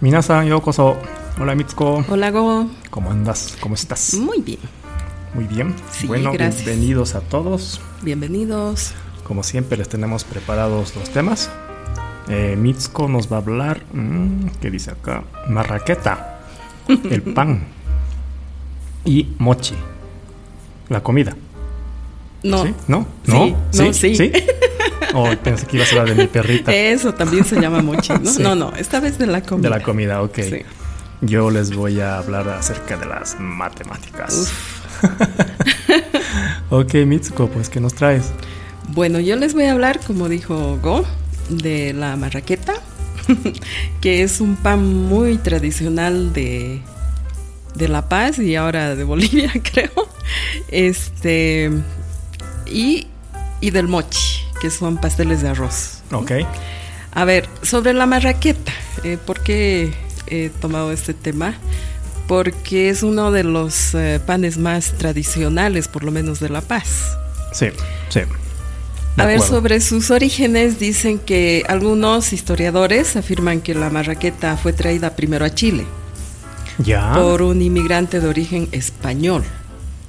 Minasan, yokoso. Hola Mitsuko. Hola Go. ¿Cómo andas? ¿Cómo estás? Muy bien. Muy bien. Sí, bueno, gracias. bienvenidos a todos. Bienvenidos. Como siempre les tenemos preparados los temas. Eh, Mitsuko nos va a hablar, mm, ¿qué dice acá? Marraqueta, el pan y mochi, la comida. No. ¿Sí? ¿No? Sí, ¿No? no, sí. Oh, pensé que ibas a hablar de mi perrita. Eso también se llama mochi, ¿no? Sí. No, no, esta vez de la comida. De la comida, ok. Sí. Yo les voy a hablar acerca de las matemáticas. Uf. ok, Mitsuko, pues, ¿qué nos traes? Bueno, yo les voy a hablar, como dijo Go, de la marraqueta, que es un pan muy tradicional de, de La Paz y ahora de Bolivia, creo. Este. Y, y del mochi, que son pasteles de arroz. Ok. A ver, sobre la marraqueta, eh, ¿por qué he tomado este tema? Porque es uno de los eh, panes más tradicionales, por lo menos de La Paz. Sí, sí. De A ver, sobre sus orígenes, dicen que algunos historiadores afirman que la marraqueta fue traída primero a Chile Ya. por un inmigrante de origen español,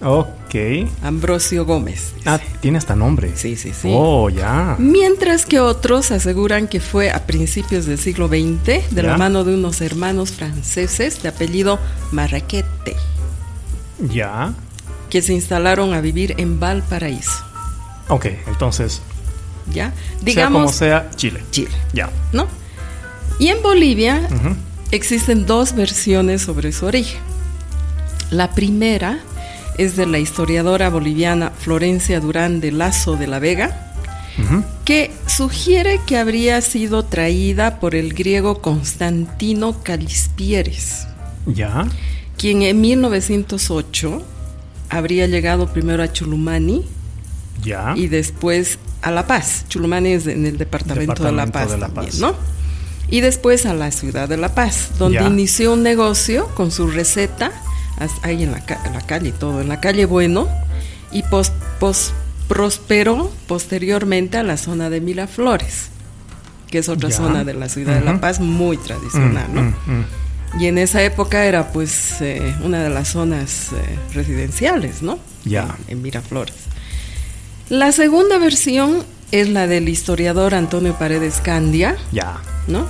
Ok. Ambrosio Gómez. dice. Ah, tiene hasta nombre. Sí, sí, sí. Oh, ya. Mientras que otros aseguran que fue a principios del siglo XX de Ya. la mano de unos hermanos franceses de apellido Marraquete, Ya. que se instalaron a vivir en Valparaíso. Ok, entonces, ¿Ya? sea como Digamos sea, Chile. Chile, Ya. ¿no? Y en Bolivia existen dos versiones sobre su origen. La primera es de la historiadora boliviana Florencia Durán de Lazo de la Vega, que sugiere que habría sido traída por el griego Constantino Calispieres, Ya. quien en 1908 habría llegado primero a Chulumani Ya. y después a La Paz. Chulumani es en el departamento, de La Paz de La también, Paz. ¿no? Y después a la ciudad de La Paz, donde Ya. inició un negocio con su receta, ahí en la, ca- en la calle todo, en la calle Bueno, y pos- pos- prosperó posteriormente a la zona de Miraflores, que es otra Ya. zona de la ciudad de. La Paz muy tradicional, Mm, ¿no? mm, mm. Y en esa época era pues eh, una de las zonas eh, residenciales, ¿no? Ya. En, en Miraflores. La segunda versión es la del historiador Antonio Paredes Candia, Ya. ¿no?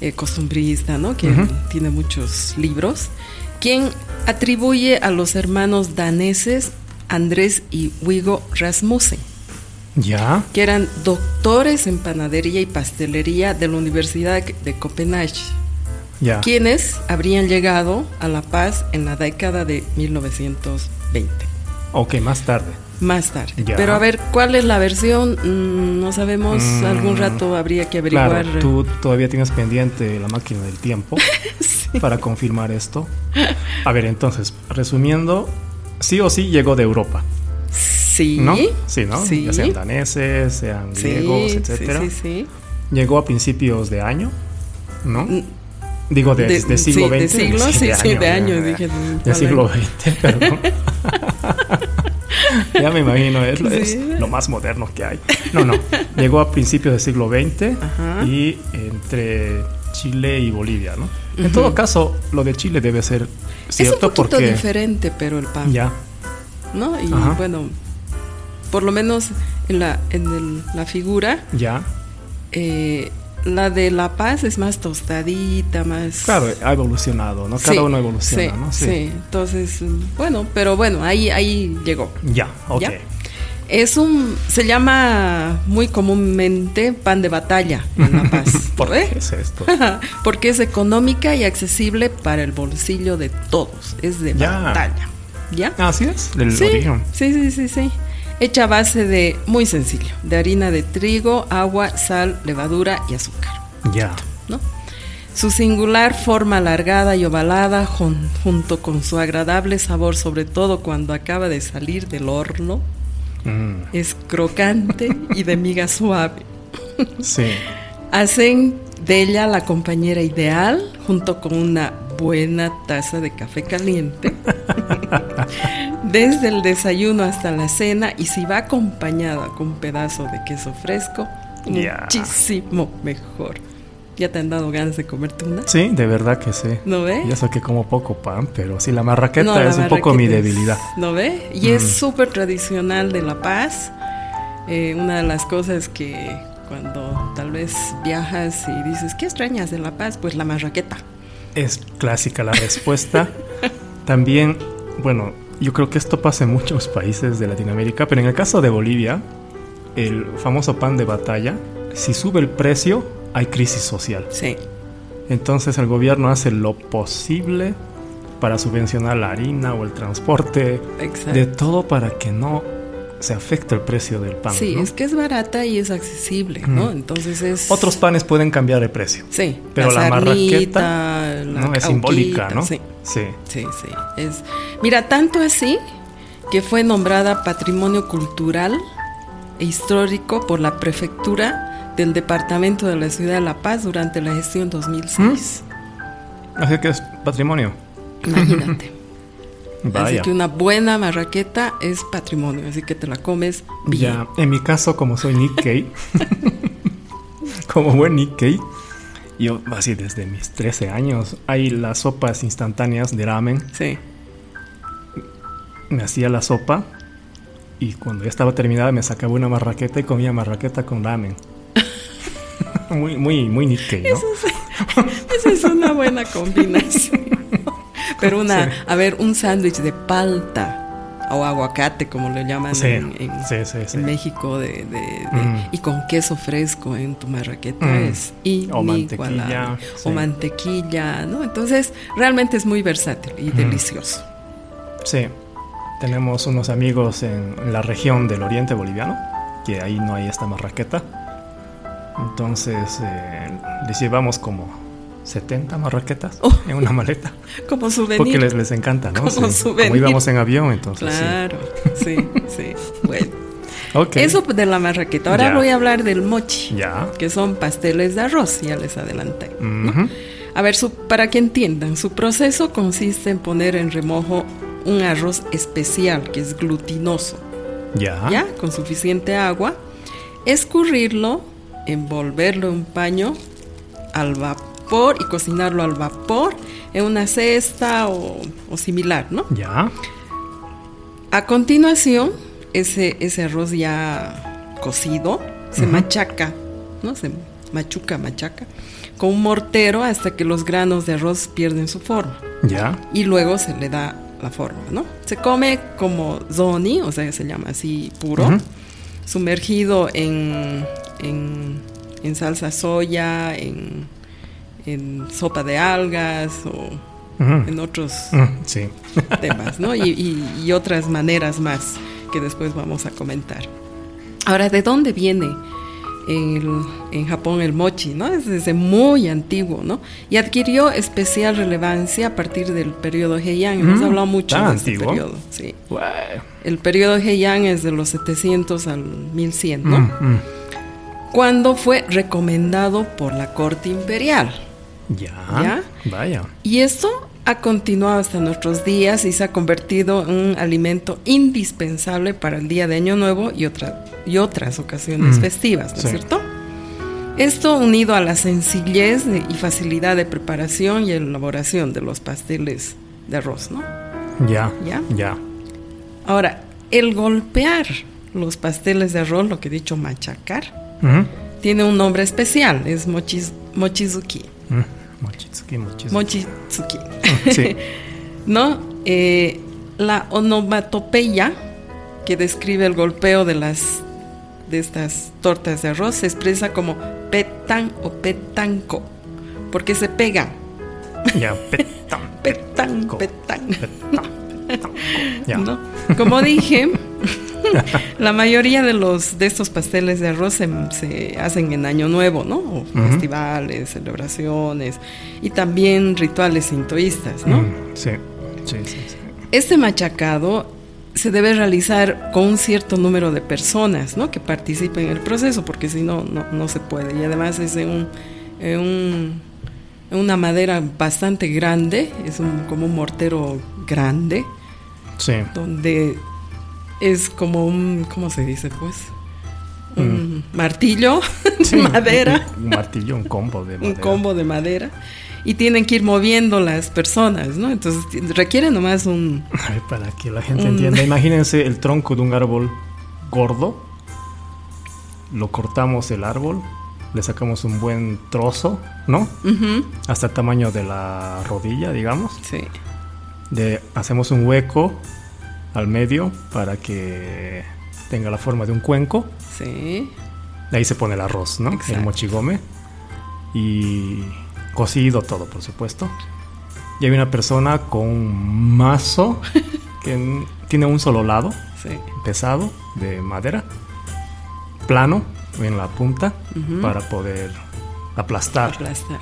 Eh, costumbrista, ¿no? Que tiene muchos libros, quien atribuye a los hermanos daneses Andrés y Wigo Rasmussen, Ya. que eran doctores en panadería y pastelería de la Universidad de Copenhague Ya. quienes habrían llegado a La Paz en la década de 1920, Ok, más tarde. más tarde. Ya. Pero a ver, ¿cuál es la versión? Mm, no sabemos, Mm, algún rato habría que averiguar. Claro, tú todavía tienes pendiente la máquina del tiempo Sí. para confirmar esto. A ver, entonces, resumiendo, sí o sí llegó de Europa, Sí. ¿no? Sí, ¿no? Sí. Ya sean daneses, sean Sí, griegos, sí, etcétera. sí, sí. Llegó a principios de año, ¿no? Mm, Digo, de, de- de siglo sí, de XX. siglo, sí, sí, de año, dije, De ¿cuál siglo? XX, perdón. ya me imagino, es, lo- es más moderno que hay. No, no, llegó a principios del siglo XX Ajá. y entre Chile y Bolivia, ¿no? En todo caso, lo de Chile debe ser Es cierto un poquito porque... diferente, pero el pan, Ya, ¿no? Y Ajá. bueno, por lo menos en la, en el- la figura, ya. eh, la de La Paz es más tostadita, más... Claro, ha evolucionado, ¿no? Cada Sí, uno evoluciona, sí, ¿no? Sí. entonces, mm, bueno, pero bueno, ahí, ahí llegó. Ya, ok. ¿Ya? Es un, se llama muy comúnmente pan de batalla en La Paz. ¿Por ¿eh? qué es esto? Porque es económica y accesible para el bolsillo de todos. Es de Ya. batalla. ¿Ya? Así es, del sí, origen. sí, sí, sí, sí. Hecha a base de, muy sencillo, de harina de trigo, agua, sal, levadura y azúcar. Ya. ¿no? Su singular forma alargada y ovalada, jun- junto con su agradable sabor, sobre todo cuando acaba de salir del horno, Mm, es crocante y de miga suave. sí. Hacen de ella la compañera ideal, junto con una buena taza de café caliente, desde el desayuno hasta la cena, y si va acompañada con un pedazo de queso fresco, muchísimo mejor. ¿Ya te han dado ganas de comerte una? Sí, de verdad que sí. ¿No ve? Ya sé que como poco pan, pero sí, la marraqueta No, la es un poco mi es- debilidad. ¿No ve? Y es súper tradicional de La Paz. Eh, una de las cosas que cuando tal vez viajas y dices, ¿qué extrañas de La Paz? Pues la marraqueta. Es clásica la respuesta. También, bueno, yo creo que esto pasa en muchos países de Latinoamérica, pero en el caso de Bolivia, el famoso pan de batalla, si sube el precio, hay crisis social. Sí, Entonces el gobierno hace lo posible para subvencionar la harina o el transporte, exacto. de todo para que no se afecte el precio del pan. sí, ¿no? es que es barata y es accesible, ¿no? Entonces es... Otros panes pueden cambiar de precio, Sí, pero la, marraqueta ¿no? es simbólica, ¿no? Sí, sí. sí, sí. Es, mira, tanto así que fue nombrada Patrimonio Cultural e Histórico por la Prefectura del Departamento de la Ciudad de La Paz durante la gestión 2006. Así que es patrimonio. Imagínate. Así Vaya. que una buena marraqueta es patrimonio, así que te la comes bien. Ya, en mi caso, como soy Nikkei, como buen Nikkei, yo así desde mis 13 años, hay las sopas instantáneas de ramen. Sí. Me hacía la sopa y cuando ya estaba terminada me sacaba una marraqueta y comía marraqueta con ramen. muy, muy, muy Nikkei, ¿no? Esa es una buena combinación. Pero una, Sí. a ver, un sándwich de palta o aguacate, como le llaman Sí, en, en- sí, sí, sí. en México, de, de- de- Mm. y con queso fresco en tu marraqueta Mm. es O inigualable. mantequilla, O mantequilla, ¿no? Entonces, realmente es muy versátil y delicioso. Sí, tenemos unos amigos en la región del oriente boliviano, que ahí no hay esta marraqueta. Entonces eh, les llevamos como 70 marraquetas Oh. en una maleta, Como souvenir. porque les, les encanta, ¿no? Como Sí, souvenir. como íbamos en avión, entonces Claro, sí, sí. Bueno, sí. Ok, eso de la marraqueta. Ahora Ya. voy a hablar del mochi, ya. que son pasteles de arroz, ya les adelanté. A ver, su- para que entiendan, su proceso consiste en poner en remojo un arroz especial que es glutinoso, Ya. ¿ya? Con suficiente agua, escurrirlo, envolverlo en un paño al vapor y cocinarlo al vapor en una cesta o, o similar, ¿no? Ya. A continuación, ese, ese arroz ya cocido se machaca, ¿no? Se machuca, machaca, con un mortero hasta que los granos de arroz pierden su forma. Ya. Y luego se le da la forma, ¿no? Se come como zoni, o sea, se llama así puro, sumergido en, en, en salsa soya, en, en sopa de algas o en otros Sí. temas, ¿no? Y, y- y otras maneras más que después vamos a comentar. Ahora, ¿de dónde viene el- en Japón el mochi, ¿no? Es desde muy antiguo, ¿no? Y adquirió especial relevancia a partir del periodo Heian. Hemos Mm, hablado mucho ¿tan de este antiguo? periodo. Sí. El periodo Heian es de los 700 al 1100, ¿no? Mm, mm. Cuando fue recomendado por la corte imperial. Ya. ¿Ya? Vaya. Y esto ha continuado hasta nuestros días y se ha convertido en un alimento indispensable para el día de Año Nuevo y, otra- y otras ocasiones Mm, festivas, ¿no sí. es cierto? Esto unido a la sencillez y facilidad de preparación y elaboración de los pasteles de arroz, ¿no? Ya. ¿Ya? Ya. Ahora, el golpear los pasteles de arroz, lo que he dicho machacar, tiene un nombre especial, es mochizuki. Mm. Mochitsuki, mochitsuki. Mochizuki. Sí. ¿no? Eh, la onomatopeya que describe el golpeo de las de estas tortas de arroz se expresa como petan o petanco, porque se pegan. Ya. Petan. Petan, petan. petan, Como dije, la mayoría de los de estos pasteles de arroz se, se hacen en Año Nuevo, ¿no? O festivales, celebraciones y también rituales sintoístas, ¿no? Mm, Sí. Sí, sí, sí. Este machacado se debe realizar con un cierto número de personas ¿no? que participen en el proceso, porque si no, no, no se puede. Y además es en, un, en, un- una madera bastante grande, es un- como un mortero grande, Sí. donde es como un, ¿cómo se dice pues? Un- martillo Sí, de madera, Un, un martillo, un combo de un madera. combo de madera, y tienen que ir moviendo las personas, ¿no? Entonces requiere nomás un... Ay, para que la gente Un- entienda, imagínense el tronco de un árbol gordo, lo cortamos el árbol, le sacamos un buen trozo, ¿no? Hasta el tamaño de la rodilla, digamos. sí, De, hacemos un hueco al medio para que tenga la forma de un cuenco. sí, De ahí se pone el arroz, ¿no? Exacto. El mochigome. Y cocido todo, por supuesto. Y hay una persona con un mazo que tiene un solo lado, sí. pesado, de madera, plano en la punta, para poder aplastar, Aplastar.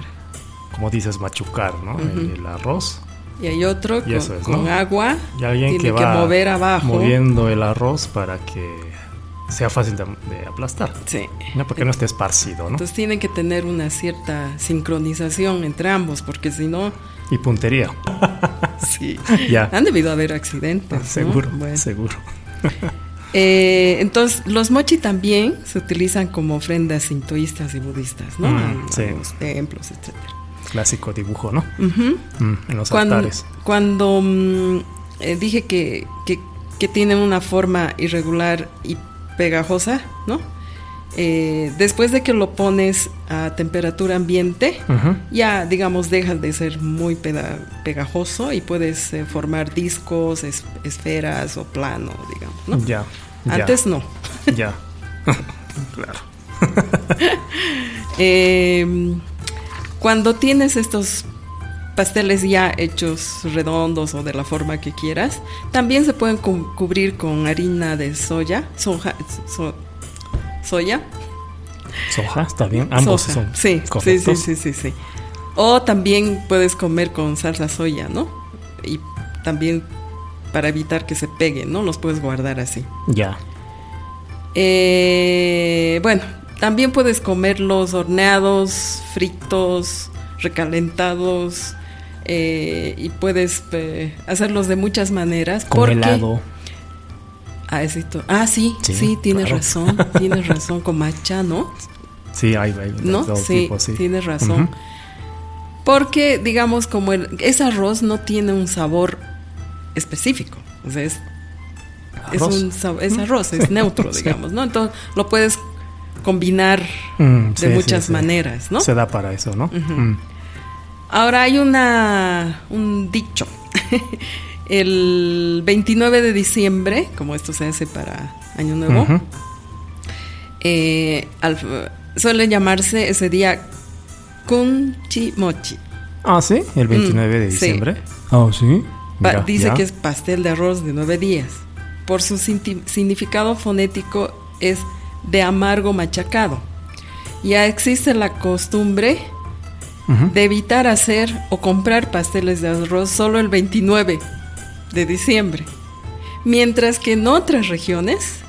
como dices, machucar, ¿no? el arroz. Y hay otro Y con, agua. Y alguien Tiene que que, va mover abajo. moviendo el arroz para que sea fácil de, de aplastar. Sí. ¿no? Porque no esté esparcido, ¿no? Entonces tienen que tener una cierta sincronización entre ambos, porque si no, Y puntería. sí. Ya. Han debido haber accidentes. Seguro, Bueno. seguro. Eh, entonces, los mochi también se utilizan como ofrendas sintoístas y budistas, ¿no? Mm, A- a sí. los templos, etc. Clásico dibujo, ¿no? Mm, en los Cuando, altares. cuando mm, eh, dije que, que, que tienen una forma irregular y pegajosa, ¿no? Eh, después de que lo pones a temperatura ambiente, ya digamos dejas de ser muy pegajoso y puedes eh, formar discos, es- esferas o plano, digamos, ¿no? Ya. ya, Antes no. Ya. claro. Eh, cuando tienes estos pasteles ya hechos redondos o de la forma que quieras, también se pueden cu- cubrir con harina de soya, soja, so- soya, Soja, está bien. Ambos soja. son sí, sí, sí, sí, sí, sí. O también puedes comer con salsa soya, ¿no? Y también para evitar que se peguen, ¿no? Los puedes guardar así. Ya. Eh, bueno, también puedes comerlos horneados, fritos, recalentados eh, y puedes eh, hacerlos de muchas maneras. Con porque- helado. Ah, es esto. Ah, sí, Sí, sí, tienes claro. razón, tienes razón, con matcha, ¿no? Sí, hay, hay ¿No? Sí, tipo, sí. tienes razón. Porque, digamos, como el, ese arroz no tiene un sabor específico. O sea, es, es, Arroz. un es arroz, es neutro, digamos, ¿no? Entonces lo puedes combinar Mm, de muchas sí, sí. maneras, ¿no? Se da para eso, ¿no? Mm. Ahora hay una un dicho. El 29 de diciembre, como esto se hace para Año Nuevo, eh, al- suele llamarse ese día Kunchi Mochi. Ah, sí, el 29 de Mm, sí. diciembre. Ah, sí. Mira, dice ya. que es pastel de arroz de nueve días. Por su significado fonético es de amargo machacado. Ya existe la costumbre de evitar hacer o comprar pasteles de arroz solo el 29 de diciembre. Mientras que en otras regiones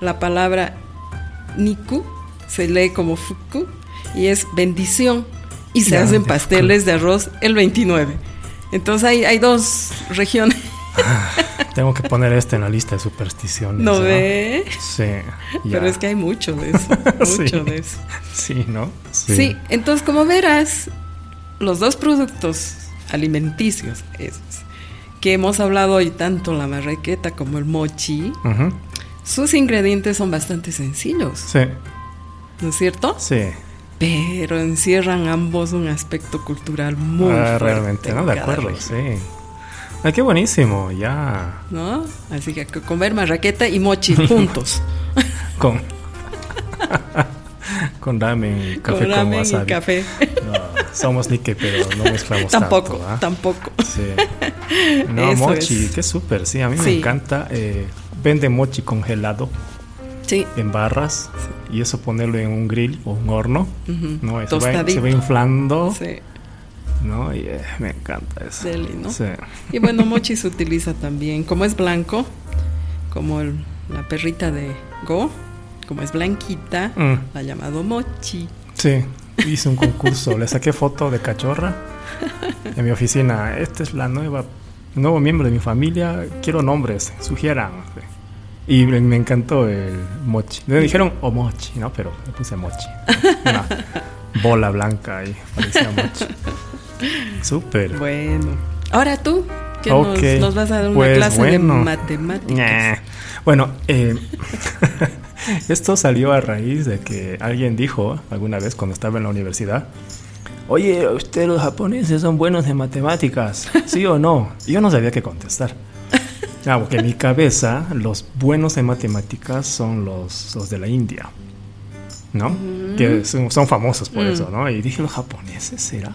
la palabra niku se lee como fuku y es bendición y se hacen pasteles de arroz el 29. Entonces hay, hay dos regiones. Tengo que poner este en la lista de supersticiones. ¿No ve? Sí. Pero es que hay mucho de eso. Sí. Mucho de eso. Sí, ¿no? Sí. entonces como verás, los dos productos alimenticios esos, que hemos hablado hoy, tanto la marraqueta como el mochi, sus ingredientes son bastante sencillos, Sí, ¿no es cierto? sí. Pero encierran ambos un aspecto cultural muy Ah, fuerte realmente, ¿no? De acuerdo, región, sí. Ay, qué buenísimo, ya. ¿no? Así que comer marraqueta y mochi juntos, Con. con ramen y café con con, ramen y wasabi. café. No, somos Nike, pero no mezclamos tampoco, tanto. ¿ah? tampoco. Sí. No, Eso mochi, es. qué súper, sí, a mí me Sí. encanta. eh, vende mochi congelado Sí, en barras y eso ponerlo en un grill o un horno. ¿no? Eso va- se va inflando, sí, ¿no? Y eh, me encanta eso. deli, ¿no? Sí. Y bueno, mochi se utiliza también, como es blanco, como el- la perrita de Go, como es blanquita, Mm. la ha llamado mochi. Sí, hice un concurso, le saqué foto de cachorra en mi oficina. Esta es la nueva, el nuevo miembro de mi familia. Quiero nombres, sugieran. Y me, encantó el mochi. Me dijeron omochi, ¿no? Pero le puse mochi. Una bola blanca ahí, parecía mochi. Súper. Bueno. Ahora tú, que Ok, nos, nos vas a dar una pues clase bueno. de matemáticas. Bueno, eh, esto salió a raíz de que alguien dijo alguna vez cuando estaba en la universidad, oye, ustedes los japoneses son buenos en matemáticas, ¿sí o no? Yo no sabía qué contestar. Ah, porque en mi cabeza los buenos en matemáticas son los, los de la India, ¿no? Que son, son famosos por Mm. eso, ¿no? Y dije, ¿los japoneses será?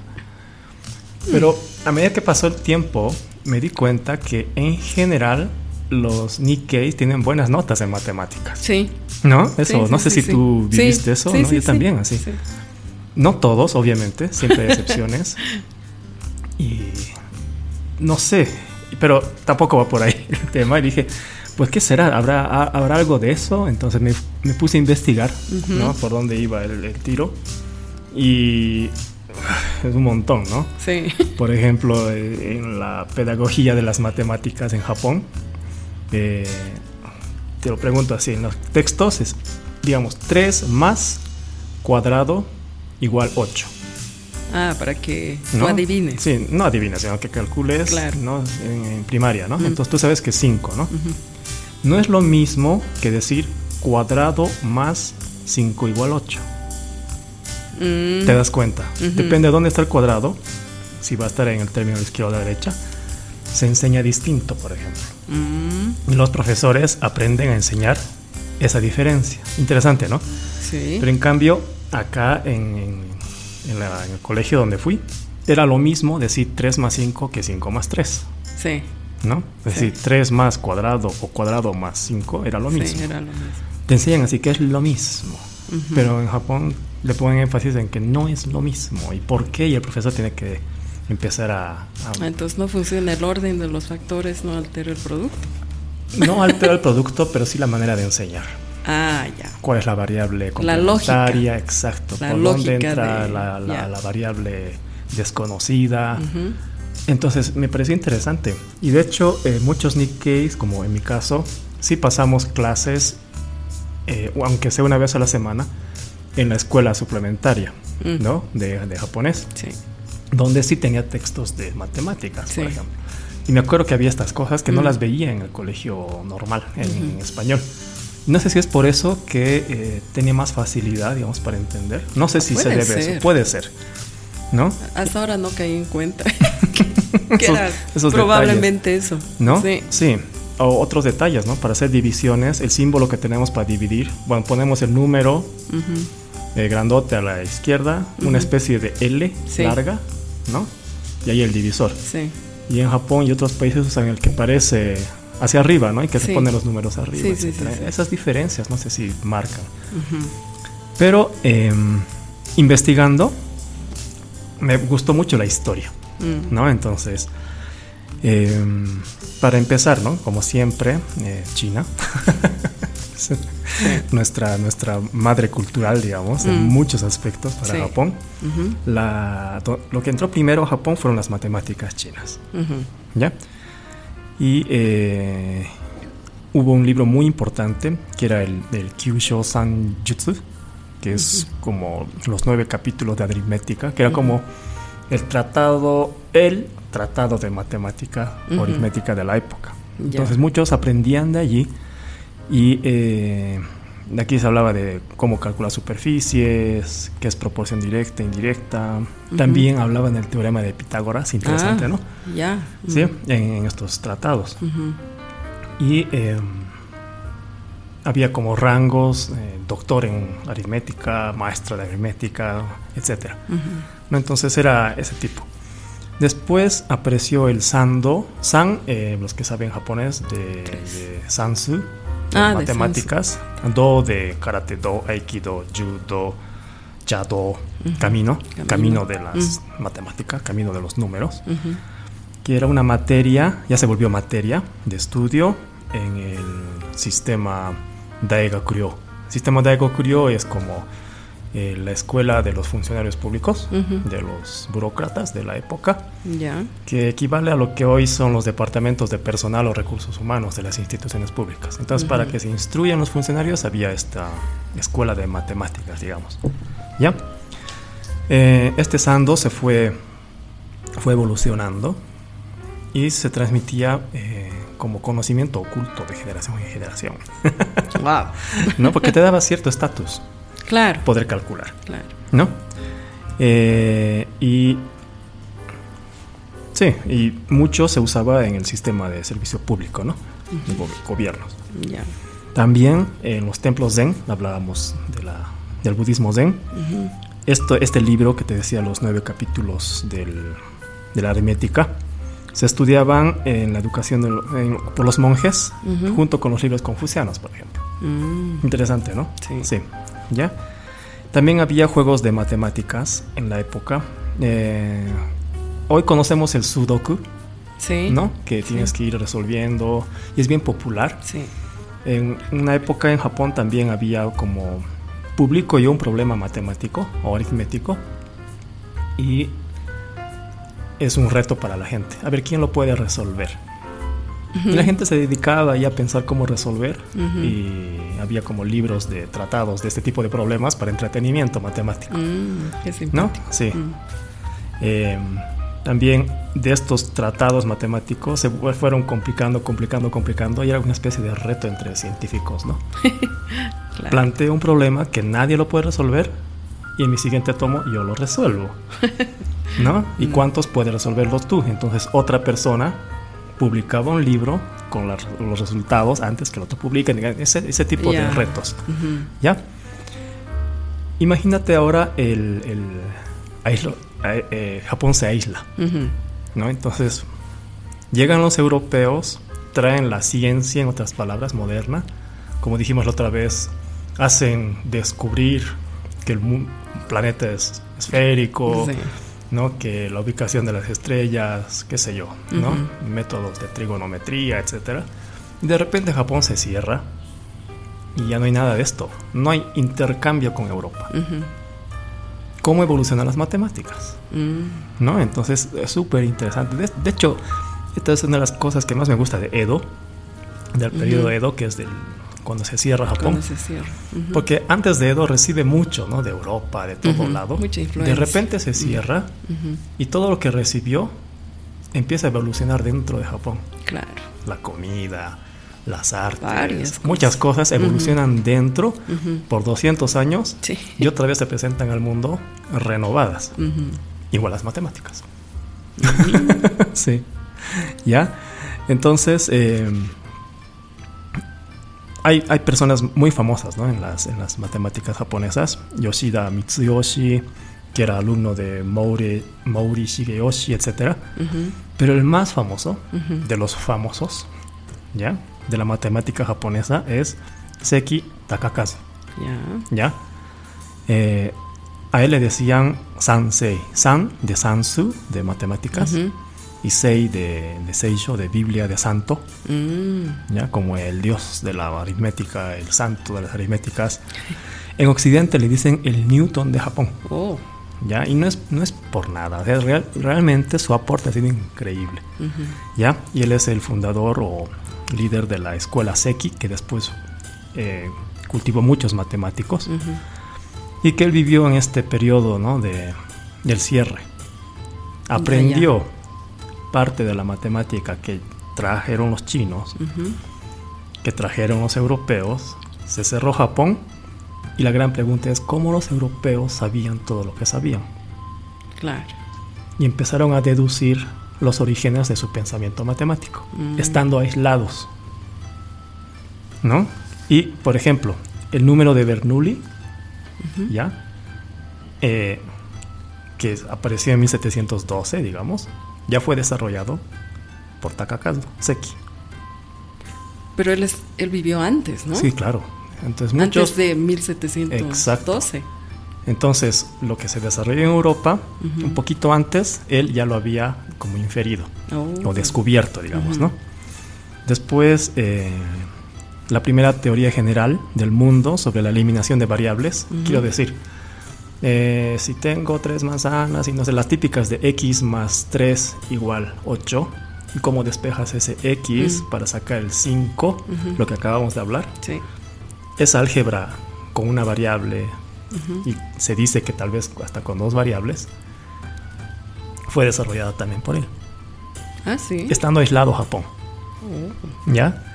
Pero a medida que pasó el tiempo, me di cuenta que en general los Nikkeis tienen buenas notas en matemáticas. Sí. ¿No? Eso, Sí, no sí, sé sí, si tú viviste eso, sí, ¿no? Yo también, así. Sí. No todos, obviamente, siempre hay excepciones. y no sé, pero tampoco va por ahí el tema. Y dije, pues, ¿qué será? ¿Habrá, ha- ¿habrá algo de eso? Entonces me, me puse a investigar, Ujú. ¿no? Por dónde iba el, el tiro. Y es un montón, ¿no? Sí. Por ejemplo, eh, en la pedagogía de las matemáticas en Japón, eh, te lo pregunto así, en los textos es, digamos, 3 más cuadrado igual 8. Ah, para que ¿no? tú adivines. Sí, no adivines, sino que calcules Claro. ¿no? en, en primaria, ¿no? Mm. Entonces tú sabes que es 5, ¿no? No es lo mismo que decir cuadrado más 5 igual 8. Mm, Te das cuenta. Ujú. Depende de dónde está el cuadrado, si va a estar en el término de izquierda o de derecha, se enseña distinto, por ejemplo. mm, los profesores aprenden a enseñar esa diferencia. Interesante, ¿no? sí. Pero en cambio, acá en, en- en la- en el colegio donde fui, era lo mismo decir 3 más 5 que 5 más 3, Sí. ¿no? Es Sí. decir, 3 más cuadrado o cuadrado más 5 era lo Sí, mismo. era lo mismo. Te enseñan así que es lo mismo. Ujú. Pero en Japón le ponen énfasis en que no es lo mismo. ¿Y por qué? Y el profesor tiene que empezar a... a- Ah, Entonces no funciona el orden de los factores, no altera el producto. no altera el producto, pero sí la manera de enseñar. Ah, ya. ¿Cuál es la variable La lógica. complementaria? Exacto. La ¿Por dónde lógica entra de- la, la- ya. la variable desconocida? Entonces me pareció interesante. Y de hecho, eh, muchos Nikkeis, como en mi caso, sí pasamos clases, eh, aunque sea una vez a la semana, en la escuela suplementaria, Mm. ¿no? De, de japonés, Sí. donde sí tenía textos de matemáticas, por Sí. ejemplo. Y me acuerdo que había estas cosas que no Mm. las veía en el colegio normal, en, Ujú. en español. No sé si es por eso que eh, tenía más facilidad, digamos, para entender. No sé si se debe a eso. ser. Puede ser. ¿No? Hasta ahora no caí en cuenta que era esos probablemente eso. ¿No? Sí. O otros detalles, ¿no? Para hacer divisiones, el símbolo que tenemos para dividir, bueno, ponemos el número Ujú. Eh, grandote a la izquierda, una especie de L Sí. larga, ¿no? Y ahí el divisor. Sí. Y en Japón y otros países usan el que parece hacia arriba, ¿no? Y que se Sí. ponen los números arriba, Sí. Esas diferencias, no sé si marcan. Pero eh, investigando, me gustó mucho la historia. Mm. ¿no? Entonces, eh, para empezar, ¿no? Como siempre, eh, China. nuestra, nuestra madre cultural, digamos, en Mm. muchos aspectos para Sí. Japón. Ujú. La- to- lo que entró primero a Japón fueron las matemáticas chinas. ¿ya? Y eh, hubo un libro muy importante que era el, el Kyusho Sanjutsu, que es como los nueve capítulos de aritmética, que era como el tratado, el tratado de matemática Ujú. aritmética de la época. Entonces muchos aprendían de allí y eh, aquí se hablaba de cómo calcular superficies, qué es proporción directa, indirecta. Ujú. También hablaban del teorema de Pitágoras, interesante, Ah, ¿no? Ya. Sí, Mm. en, en estos tratados. Y eh, había como rangos, eh, doctor en aritmética, maestro de aritmética. Ujú. ¿no? Entonces era ese tipo. Después apareció el Sando, San, eh, los que saben japonés, de, de Sansu, de Ah, de matemáticas, Do de karate, Do, aikido, judo, yado, Ujú. camino, Camino. camino de las matemáticas, camino de los números, que era una materia, ya se volvió materia de estudio en el sistema Daigakuryo. El sistema Daigakuryo es como eh, la escuela de los funcionarios públicos, Ujú. de los burócratas de la época, Ya. que equivale a lo que hoy son los departamentos de personal o recursos humanos de las instituciones públicas. Entonces, para que se instruyan los funcionarios había esta escuela de matemáticas, digamos. ¿Ya? Eh, este sando se fue, fue evolucionando y se transmitía eh, como conocimiento oculto de generación en generación, Wow. ¿no? Porque te daba cierto estatus Claro, poder calcular. claro. ¿no? Eh, y sí, y mucho se usaba en el sistema de servicio público, ¿no? De go- gobiernos. También en los templos Zen, hablábamos de la, del budismo Zen. Esto, este libro que te decía, los nueve capítulos del- de la aritmética, se estudiaban en la educación de en- por los monjes, junto con los libros confucianos, por ejemplo. Mm, Interesante, ¿no? Sí. ¿Ya? También había juegos de matemáticas en la época. Eh, hoy conocemos el Sudoku, Sí. ¿no? Que Sí. tienes que ir resolviendo y es bien popular. Sí. En una época en Japón también había como publico yo un problema matemático o aritmético y es un reto para la gente. A ver quién lo puede resolver. Y la gente se dedicaba ya a pensar cómo resolver y había como libros de tratados de este tipo de problemas para entretenimiento matemático. Mm, qué ¿No? Sí. Mm. Eh, también de estos tratados matemáticos se fu- fueron complicando, complicando, complicando y era una especie de reto entre científicos, ¿no? Claro. Planteo un problema que nadie lo puede resolver y en mi siguiente tomo yo lo resuelvo, ¿no? ¿Y cuántos puedes resolverlos tú? Entonces otra persona publicaba un libro con los resultados antes que el otro publique, ese, ese tipo de retos. ¿Ya? Imagínate ahora el, el aislo- eh, eh, Japón se aísla. ¿no? Entonces, llegan los europeos, traen la ciencia, en otras palabras, moderna, como dijimos la otra vez, hacen descubrir que el mu- planeta es esférico, Sí. ¿No? Que la ubicación de las estrellas, qué sé yo, ¿no? Ujú. Métodos de trigonometría, etcétera. Y de repente Japón se cierra y ya no hay nada de esto. No hay intercambio con Europa. Ujú. ¿Cómo evolucionan las matemáticas? Mm. ¿No? Entonces es súper interesante. De, de hecho, esta es una de las cosas que más me gusta de Edo, del periodo. Edo, que es del, cuando se cierra Japón. Cuando se cierra. Ujú. Porque antes de Edo recibe mucho, ¿no? De Europa, de todo lado. mucha De influencia. repente se cierra Ujú. y todo lo que recibió empieza a evolucionar dentro de Japón. Claro. La comida, las artes, cosas. muchas cosas evolucionan dentro por 200 años Sí. y otra vez se presentan al mundo renovadas. Igual las matemáticas. sí. ¿Ya? Entonces, eh, hay, hay personas muy famosas ¿no? en, las, en las matemáticas japonesas. Yoshida Mitsuyoshi, que era alumno de Mouri, Mouri Shigeyoshi, etc. Pero el más famoso de los famosos, ¿ya? De la matemática japonesa es Seki Takakazu, Ya. ¿ya? Eh, a él le decían Sansei, San de Sansu, de matemáticas, Sei de, de Seisho, de Biblia, de santo, Mm. ¿ya? Como el dios de la aritmética, el santo de las aritméticas. En Occidente le dicen el Newton de Japón, Oh. ¿ya? Y no es, no es por nada, o sea, real- realmente su aporte ha sido increíble. Ujú. ¿ya? Y él es el fundador o líder de la escuela Seki, que después eh, cultivó muchos matemáticos, Ujú. y que él vivió en este periodo ¿no? de, del cierre. Aprendió parte de la matemática que trajeron los chinos, que trajeron los europeos, se cerró Japón, y la gran pregunta es cómo los europeos sabían todo lo que sabían. Claro. y empezaron a deducir los orígenes de su pensamiento matemático, Mm. estando aislados. ¿No? Y, por ejemplo, el número de Bernoulli, ¿ya? Eh, que apareció en 1712, digamos, ya fue desarrollado por Takakazu Seki. Pero él, es, él vivió antes, ¿no? Sí, claro. Entonces, muchos, Antes de 1712. Entonces, lo que se desarrolló en Europa, un poquito antes, él ya lo había como inferido. Oh. o descubierto, digamos. ¿no? Después, eh, la primera teoría general del mundo sobre la eliminación de variables, quiero decir, Eh, si tengo tres manzanas y no sé, las típicas de x más 3 igual 8, y cómo despejas ese x para sacar el 5, lo que acabamos de hablar. Sí. Esa álgebra con una variable, y se dice que tal vez hasta con dos variables, fue desarrollada también por él. Ah, sí. Estando aislado Japón. Oh. ¿Ya?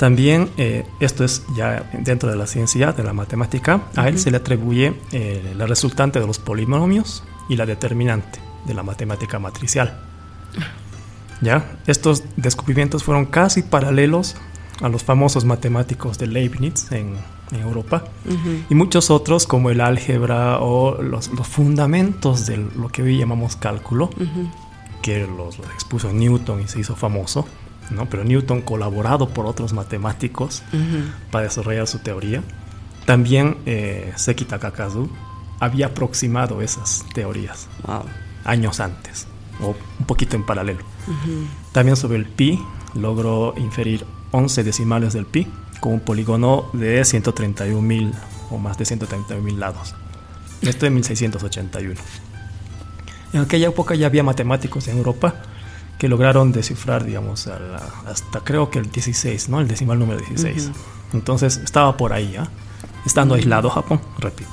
También, eh, esto es ya dentro de la ciencia, de la matemática, a él se le atribuye eh, la resultante de los polinomios y la determinante de la matemática matricial. ¿Ya? Estos descubrimientos fueron casi paralelos a los famosos matemáticos de Leibniz en, en Europa y muchos otros como el álgebra o los, los fundamentos de lo que hoy llamamos cálculo, que los, los expuso Newton y se hizo famoso, ¿no? Pero Newton colaborado por otros matemáticos para desarrollar su teoría. También eh, Seki Takakazu había aproximado esas teorías Wow. años antes, o un poquito en paralelo. También sobre el pi, logró inferir 11 decimales del pi con un polígono de 131.000 o más de 131.000 lados. Esto en 1681. En aquella época ya había matemáticos en Europa que lograron descifrar, digamos, a la- hasta creo que el 16, ¿no? El decimal número 16. Ujú. Entonces estaba por ahí, ¿ah? Estando aislado Japón, repito.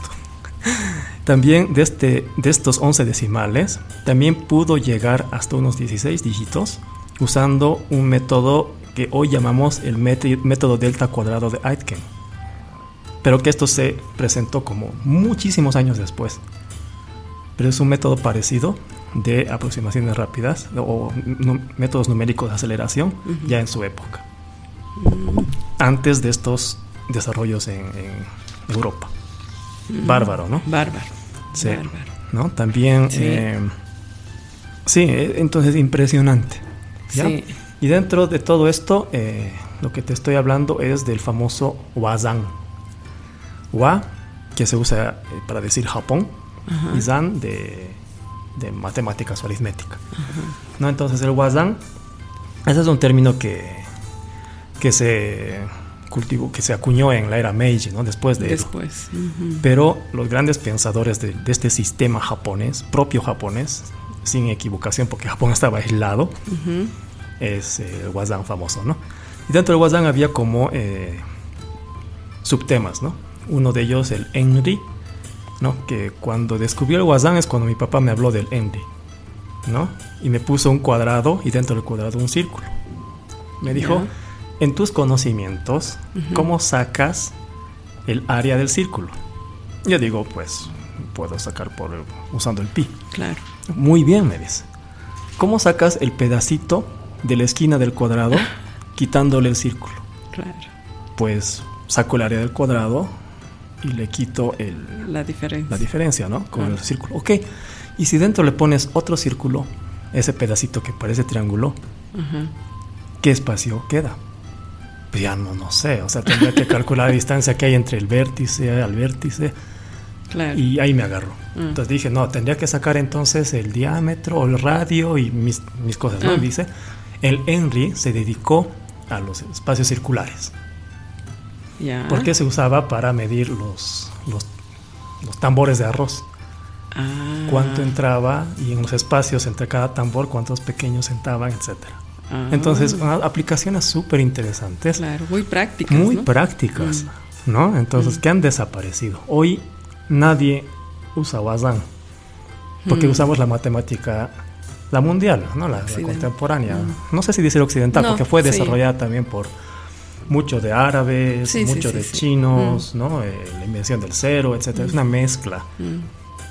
También de, este, de estos 11 decimales, también pudo llegar hasta unos 16 dígitos usando un método que hoy llamamos el método delta cuadrado de Aitken. Pero que esto se presentó como muchísimos años después. Pero es un método parecido de aproximaciones rápidas o métodos numéricos de aceleración ya en su época. Antes de estos desarrollos en, en Europa. Bárbaro, ¿no? Bárbaro. Sí. Bárbaro. ¿no? También, Sí. eh, sí, eh, entonces impresionante. ¿ya? Sí. Y dentro de todo esto, eh, lo que te estoy hablando es del famoso Wazan. Wa, que se usa eh, para decir Japón, y Zan de, de matemáticas o aritmética. ¿no? Entonces el Wazan, ese es un término que, que se cultivó, que se acuñó en la era Meiji, ¿no? después de Edo. Después. Pero los grandes pensadores de, de este sistema japonés, propio japonés, sin equivocación, porque Japón estaba aislado, Ujú. es eh, el Wazan famoso, ¿no? Y dentro del Wazan había como eh, subtemas, ¿no? Uno de ellos, el Enri, ¿no? Que cuando descubrió el Wazan es cuando mi papá me habló del Enri, ¿no? Y me puso un cuadrado y dentro del cuadrado un círculo. Me dijo, en tus conocimientos, Ujú. ¿cómo sacas el área del círculo? Yo digo, pues puedo sacar por el- usando el pi. Claro. Muy bien, me dice. ¿Cómo sacas el pedacito de la esquina del cuadrado quitándole el círculo? Claro. Pues saco el área del cuadrado y le quito el- La diferencia. la diferencia, ¿no? Con Ah. el círculo. Ok. Y si dentro le pones otro círculo, ese pedacito que parece triángulo. ¿qué espacio queda? Pues ya no, no sé. O sea, tendría que calcular la distancia que hay entre el vértice al vértice. Claro. Y ahí me agarro. Mm. Entonces dije, no, tendría que sacar entonces el diámetro o el radio y mis, mis cosas, ¿no? Ah. Dice, el Henry se dedicó a los espacios circulares. Ya. Porque se usaba para medir los, los, los tambores de arroz. Ah. Cuánto entraba y en los espacios entre cada tambor, cuántos pequeños entraban, etcétera. Ah. Entonces, una- aplicaciones súper interesantes Claro, muy prácticas. muy ¿no? prácticas, Mm. ¿no? Entonces, que han desaparecido. Hoy nadie usa Wazan, porque Mm. usamos la matemática, la mundial, ¿no? La, la contemporánea. Mm. No sé si decir occidental, No, porque fue sí. desarrollada también por mucho de árabes, Sí, mucho sí, de chinos, ¿no? Eh, la invención del cero, etcétera. Es una mezcla. Mm.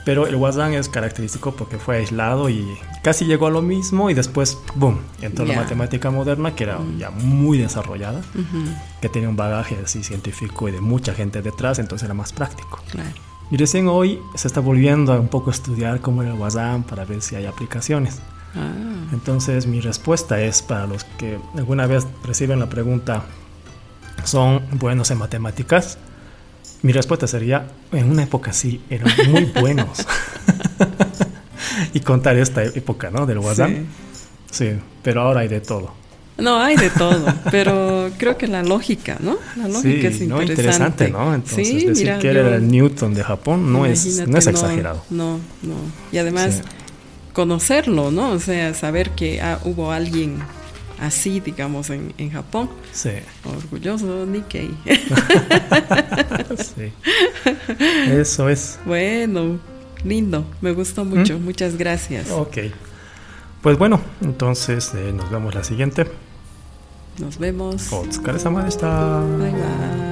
Pero el Wazan es característico porque fue aislado y casi llegó a lo mismo y después, boom, entró la matemática moderna que era Mm. ya muy desarrollada que tenía un bagaje así científico y de mucha gente detrás, entonces era más práctico. Claro. Y recién hoy se está volviendo a un poco estudiar cómo era el WhatsApp para ver si hay aplicaciones. Ah. Entonces mi respuesta es para los que alguna vez reciben la pregunta, ¿son buenos en matemáticas? Mi respuesta sería, en una época sí, eran muy buenos. y contar esta época, ¿no? Del WhatsApp. Sí. Sí, pero ahora hay de todo. No, hay de todo, pero creo que la lógica, ¿no? La lógica es no, interesante. interesante, ¿no? Entonces, Sí, decir mira, que yo- era el Newton de Japón no es, no es exagerado. No, no. Y además, Sí. conocerlo, ¿no? O sea, saber que ah, hubo alguien así, digamos, en, en Japón. Sí, Orgulloso Nikkei. sí. Eso es. bueno, lindo, me gustó mucho. ¿Mm? Muchas gracias. Ok. Pues bueno, entonces eh, nos vemos la siguiente. Nos vemos. Otsukare-sama. Bye bye.